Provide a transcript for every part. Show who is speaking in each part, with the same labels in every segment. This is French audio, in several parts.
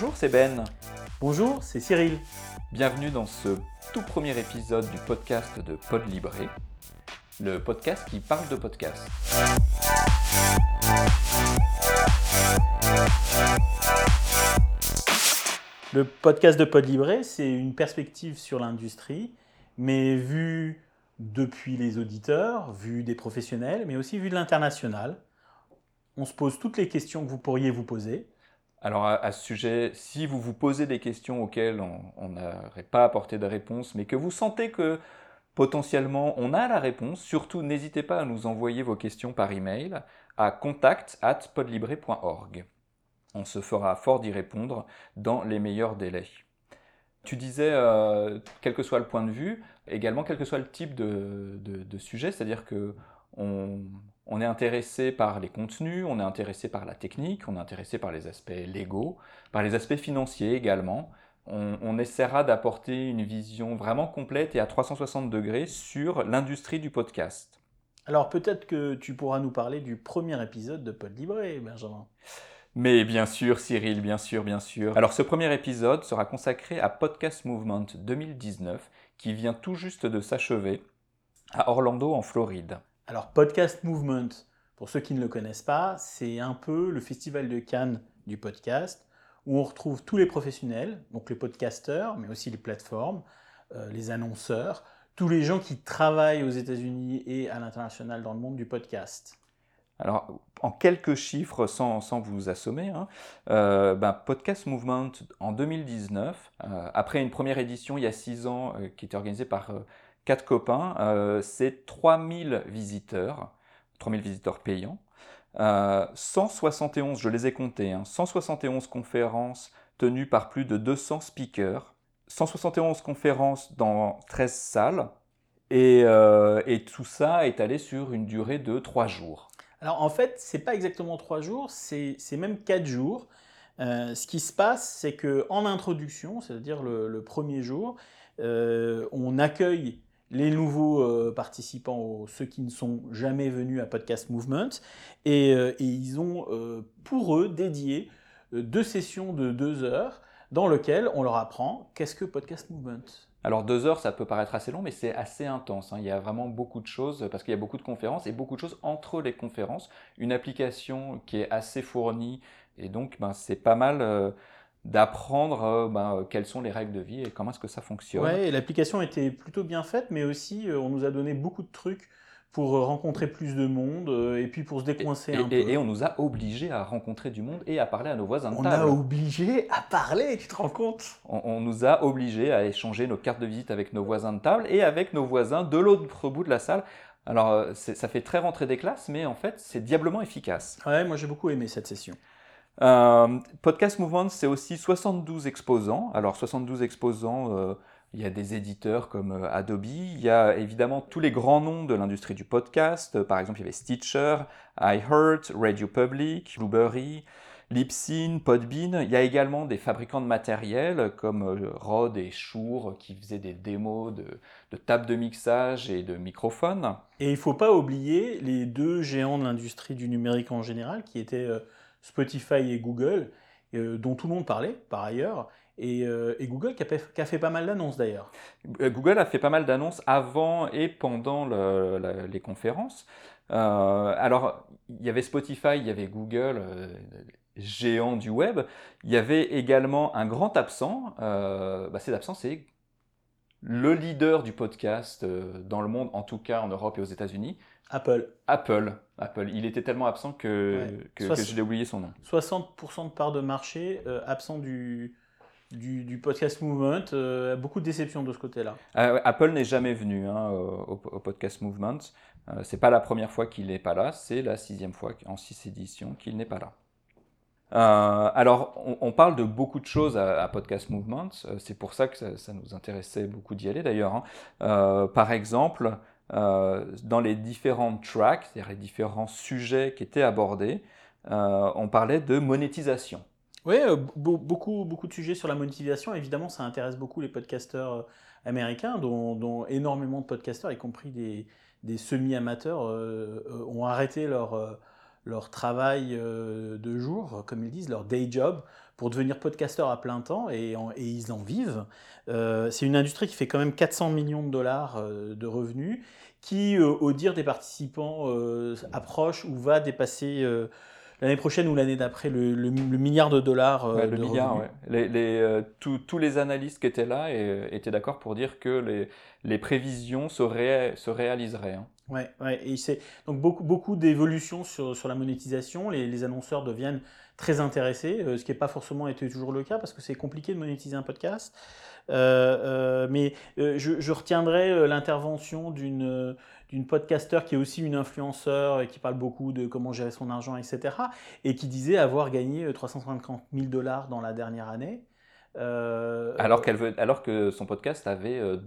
Speaker 1: Bonjour, c'est Ben.
Speaker 2: Bonjour, c'est Cyril.
Speaker 1: Bienvenue dans ce tout premier épisode du podcast de Pod Libré, le podcast qui parle de podcast.
Speaker 2: Le podcast de Pod Libré, c'est une perspective sur l'industrie, mais vue depuis les auditeurs, vue des professionnels, mais aussi vue de l'international. On se pose toutes les questions que vous pourriez vous poser.
Speaker 1: Alors à, ce sujet, si vous vous posez des questions auxquelles on n'aurait pas apporté de réponse, mais que vous sentez que potentiellement on a la réponse, surtout n'hésitez pas à nous envoyer vos questions par email à contact@podlibre.org. On se fera fort d'y répondre dans les meilleurs délais. Tu disais, euh, quel que soit le point de vue, également quel que soit le type de, de sujet, c'est-à-dire que on, on est intéressé par les contenus, on est intéressé par la technique, on est intéressé par les aspects légaux, par les aspects financiers également. On, essaiera d'apporter une vision vraiment complète et à 360 degrés sur l'industrie du podcast.
Speaker 2: Alors peut-être que tu pourras nous parler du premier épisode de Pod Libré, Benjamin.
Speaker 1: Mais bien sûr, Cyril, bien sûr, bien sûr. Alors ce premier épisode sera consacré à Podcast Movement 2019 qui vient tout juste de s'achever à Orlando en Floride.
Speaker 2: Alors, Podcast Movement, pour ceux qui ne le connaissent pas, c'est un peu le festival de Cannes du podcast, où on retrouve tous les professionnels, donc les podcasteurs, mais aussi les plateformes, euh, les annonceurs, tous les gens qui travaillent aux États-Unis et à l'international dans le monde du podcast.
Speaker 1: Alors, en quelques chiffres, sans, vous assommer, hein, euh, ben, Podcast Movement en 2019, euh, après une première édition il y a six ans qui était organisée par quatre copains, euh, c'est 3000 visiteurs, 3000 visiteurs payants, 171, euh, je les ai comptés, 171 hein, conférences tenues par plus de 200 speakers, 171 conférences dans 13 salles, et, euh, et tout ça est allé sur une durée de 3 jours.
Speaker 2: Alors en fait, c'est pas exactement 3 jours, c'est même 4 jours. ce qui se passe, c'est que en introduction, c'est-à-dire le, premier jour, on accueille les nouveaux euh, participants, ceux qui ne sont jamais venus à Podcast Movement, et, euh, ils ont euh, pour eux dédié deux sessions de deux heures dans lesquelles on leur apprend qu'est-ce que Podcast Movement.
Speaker 1: Alors deux heures, ça peut paraître assez long, mais c'est assez intense. Hein. Il y a vraiment beaucoup de choses, parce qu'il y a beaucoup de conférences et beaucoup de choses entre les conférences. Une application qui est assez fournie, et donc ben, c'est pas mal d'apprendre euh, ben, quelles sont les règles de vie et comment est-ce que ça fonctionne.
Speaker 2: Ouais, l'application était plutôt bien faite, mais aussi euh, on nous a donné beaucoup de trucs pour euh, rencontrer plus de monde et puis pour se décoincer un
Speaker 1: peu. Et on nous a obligés à rencontrer du monde et à parler à nos voisins de
Speaker 2: on
Speaker 1: table.
Speaker 2: On a obligé à parler, tu te rends compte?
Speaker 1: On, nous a obligés à échanger nos cartes de visite avec nos voisins de table et avec nos voisins de l'autre bout de la salle. Alors ça fait très rentrée des classes, mais en fait c'est diablement efficace.
Speaker 2: Ouais, moi j'ai beaucoup aimé cette session.
Speaker 1: Euh, Podcast Movement, c'est aussi 72 exposants. Alors 72 exposants, euh, il y a des éditeurs comme euh, Adobe, il y a évidemment tous les grands noms de l'industrie du podcast. Par exemple, il y avait Stitcher, iHeart, Radio Public, Blueberry, Libsyn, Podbean. Il y a également des fabricants de matériel comme Rode et Shure qui faisaient des démos de, de tables de mixage et de microphones.
Speaker 2: Et il ne faut pas oublier les deux géants de l'industrie du numérique en général qui étaient Spotify et Google, euh, dont tout le monde parlait par ailleurs, et, euh, Google qui a, fait, pas mal d'annonces d'ailleurs.
Speaker 1: Euh, Google a fait pas mal d'annonces avant et pendant les conférences. alors, il y avait Spotify, il y avait Google, géant du web. Il y avait également un grand absent. Bah, cet absent, c'est le leader du podcast dans le monde, en tout cas en Europe et aux États-Unis,
Speaker 2: Apple.
Speaker 1: Apple. Apple. Il était tellement absent que, que, je l'ai oublié son nom.
Speaker 2: 60% de part de marché euh, absent du, du, podcast Movement. Euh, beaucoup de déception de ce côté-là.
Speaker 1: Euh, Apple n'est jamais venu hein, au, podcast Movement. c'est pas la première fois qu'il n'est pas là, c'est la sixième fois en six éditions qu'il n'est pas là. Alors, on, parle de beaucoup de choses à, Podcast Movement. C'est pour ça que ça, nous intéressait beaucoup d'y aller d'ailleurs. Hein. par exemple, euh, dans les différents tracks, c'est-à-dire les différents sujets qui étaient abordés, euh, on parlait de monétisation.
Speaker 2: Oui, euh, beaucoup, beaucoup de sujets sur la monétisation. Évidemment, ça intéresse beaucoup les podcasteurs américains, dont, énormément de podcasteurs, y compris des semi-amateurs, ont arrêté leur, leur travail de jour, comme ils disent, leur day job, pour devenir podcasteur à plein temps et, et ils en vivent. c'est une industrie qui fait quand même 400 millions de dollars de revenus, qui, au dire des participants, approche ou va dépasser l'année prochaine ou l'année d'après le, milliard de dollars.
Speaker 1: Euh, le milliard, les, euh, tous les analystes qui étaient là et, étaient d'accord pour dire que les, les prévisions se, se réaliseraient. Hein.
Speaker 2: Ouais, ouais, et c'est donc beaucoup, beaucoup d'évolutions sur, sur, la monétisation. Les, annonceurs deviennent très intéressés, euh, ce qui n'est pas forcément été toujours le cas parce que c'est compliqué de monétiser un podcast. mais je, je, retiendrai l'intervention d'une d'une podcasteur qui est aussi une influenceur et qui parle beaucoup de comment gérer son argent, etc. Et qui disait avoir gagné 350 euh, 000 dollars dans la dernière année.
Speaker 1: Euh, alors, qu'elle veut, alors que son podcast avait euh,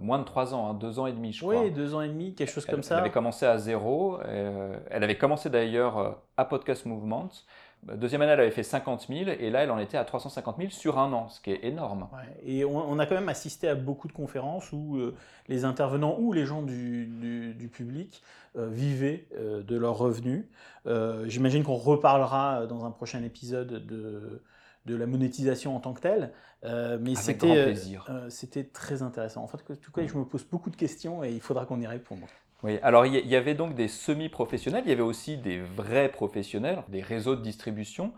Speaker 1: moins de 3 ans, 2 hein, ans et demi, je crois.
Speaker 2: Oui, 2 ans et demi, quelque chose comme ça.
Speaker 1: Elle avait commencé à zéro. elle avait commencé d'ailleurs à Podcast Movement. Deuxième année, elle avait fait 50 000 et là, elle en était à 350 000 sur un an, ce qui est énorme.
Speaker 2: Et on, a quand même assisté à beaucoup de conférences où euh, les intervenants ou les gens du, public euh, vivaient euh, de leurs revenus. J'imagine qu'on reparlera dans un prochain épisode de, de la monétisation en tant que telle. mais c'était c'était très intéressant. En fait, en tout cas, je me pose beaucoup de questions et il faudra qu'on y réponde.
Speaker 1: Oui, alors il y avait donc des semi-professionnels, il y avait aussi des vrais professionnels, des réseaux de distribution.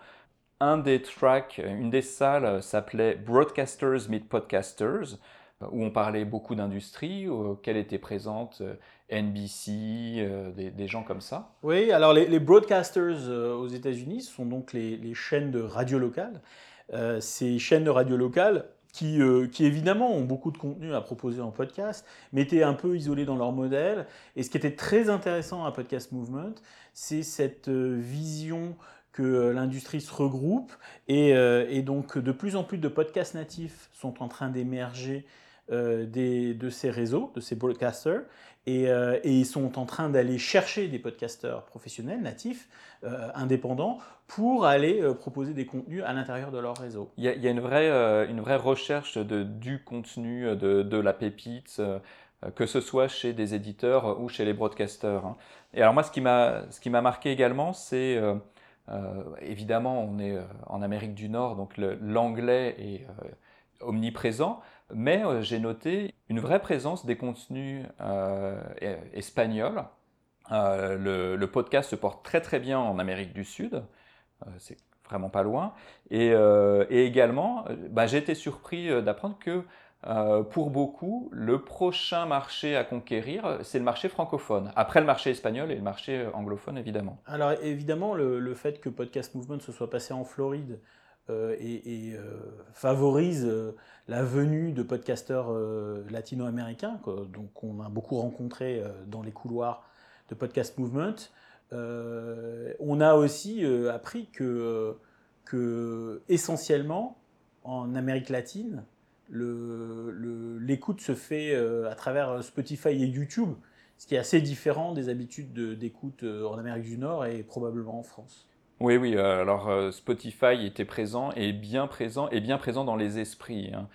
Speaker 1: Un des tracks, une des salles s'appelait Broadcasters Meet Podcasters, où on parlait beaucoup d'industrie, auxquelles étaient présentes euh, NBC, euh, des, gens comme ça.
Speaker 2: Oui, alors les, broadcasters euh, aux États-Unis sont donc les, chaînes de radio locales. ces chaînes de radio locales euh, qui, évidemment ont beaucoup de contenu à proposer en podcast, mais étaient un peu isolés dans leur modèle. Et ce qui était très intéressant à Podcast Movement, c'est cette euh, vision que euh, l'industrie se regroupe et, donc de plus en plus de podcasts natifs sont en train d'émerger de ces réseaux, de ces broadcasters, et, ils sont en train d'aller chercher des podcasteurs professionnels, natifs, indépendants, pour aller euh, proposer des contenus à l'intérieur de leur réseau.
Speaker 1: Il y a, une, vraie, euh, une vraie recherche de, du contenu, euh, de, de la pépite, que ce soit chez des éditeurs ou chez les broadcasters. Hein. Et alors moi, ce qui m'a marqué également, c'est évidemment, on est en Amérique du Nord, donc l'anglais est omniprésent, mais j'ai noté une vraie présence des contenus espagnols. Le, le, podcast se porte très très bien en Amérique du Sud. Euh, c'est vraiment pas loin. Et, euh, également, euh, bah, j'ai été surpris d'apprendre que pour beaucoup, le prochain marché à conquérir, c'est le marché francophone, après le marché espagnol et le marché anglophone, évidemment.
Speaker 2: Alors évidemment, le, fait que Podcast Movement se soit passé en Floride et, favorise la venue de podcasteurs latino-américains, donc on a beaucoup rencontré dans les couloirs de Podcast Movement. Euh, on a aussi euh, appris que, essentiellement, en Amérique latine, l'écoute se fait euh, à travers Spotify et YouTube, ce qui est assez différent des habitudes d'écoute en Amérique du Nord et probablement en France.
Speaker 1: Oui, oui, alors Spotify était présent et bien présent, bien présent dans les esprits. Hein.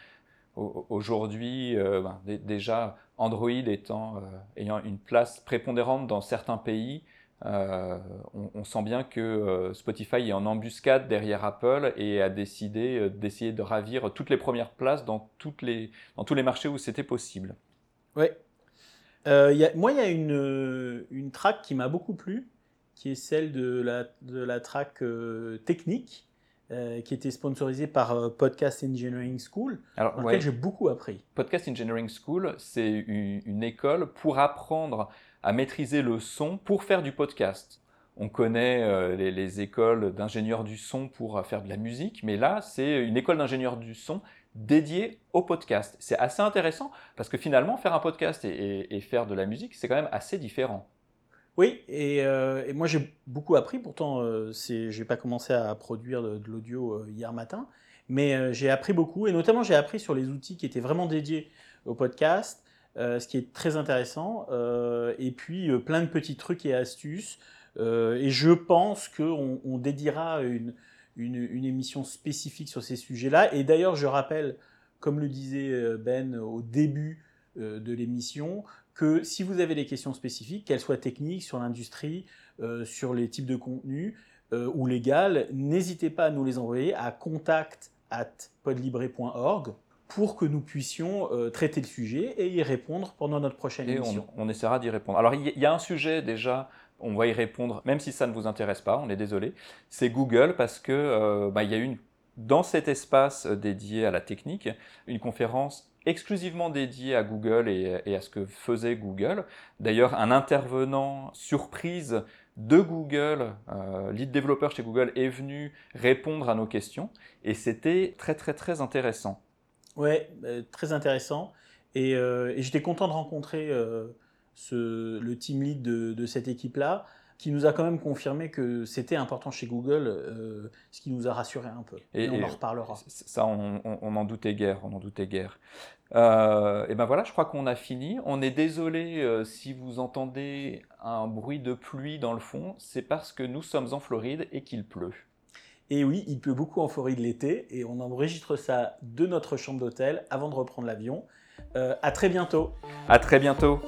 Speaker 1: Aujourd'hui, ben, déjà, Android étant, ayant une place prépondérante dans certains pays, euh, on, sent bien que euh, Spotify est en embuscade derrière Apple et a décidé euh, d'essayer de ravir toutes les premières places dans, les, dans tous les marchés où c'était possible.
Speaker 2: Oui. moi, il y a une, une track qui m'a beaucoup plu, qui est celle de la, de la track technique, qui était sponsorisée par Podcast Engineering School, Alors, dans laquelle j'ai beaucoup appris.
Speaker 1: Podcast Engineering School, c'est une, une, école pour apprendre à maîtriser le son pour faire du podcast. On connaît euh, les, écoles d'ingénieurs du son pour euh, faire de la musique, mais là, c'est une école d'ingénieurs du son dédiée au podcast. C'est assez intéressant parce que finalement, faire un podcast et, faire de la musique, c'est quand même assez différent.
Speaker 2: Oui, et, euh, moi j'ai beaucoup appris, pourtant je n'ai pas commencé à produire de, l'audio hier matin, mais j'ai appris beaucoup, et notamment j'ai appris sur les outils qui étaient vraiment dédiés au podcast, euh, ce qui est très intéressant. Euh, et puis euh, plein de petits trucs et astuces. et je pense qu'on on dédiera une, émission spécifique sur ces sujets-là. Et d'ailleurs, je rappelle, comme le disait Ben au début de l'émission, que si vous avez des questions spécifiques, qu'elles soient techniques, sur l'industrie, euh, sur les types de contenus euh, ou légales, n'hésitez pas à nous les envoyer à contact at pour que nous puissions euh, traiter le sujet et y répondre pendant notre prochaine
Speaker 1: et
Speaker 2: émission.
Speaker 1: On, on essaiera d'y répondre. Alors il y, a un sujet déjà, on va y répondre, même si ça ne vous intéresse pas, on est désolé. C'est Google parce que bah, il y a une dans cet espace dédié à la technique, une conférence exclusivement dédiée à Google et, à ce que faisait Google. D'ailleurs, un intervenant surprise de Google, euh, lead développeur chez Google, est venu répondre à nos questions et c'était très très très intéressant.
Speaker 2: Ouais, euh, très intéressant. Et, euh, j'étais content de rencontrer le team lead de cette équipe-là qui nous a quand même confirmé que c'était important chez Google, euh, ce qui nous a rassuré un peu. Et, on en reparlera.
Speaker 1: Ça, on, en doutait guère, on en doutait guère. Euh, et ben voilà, je crois qu'on a fini. On est désolé euh, si vous entendez un bruit de pluie dans le fond, c'est parce que nous sommes en Floride et qu'il pleut.
Speaker 2: Et oui, il pleut beaucoup en Floride l'été et on enregistre ça de notre chambre d'hôtel avant de reprendre l'avion. à très bientôt.
Speaker 1: À très bientôt.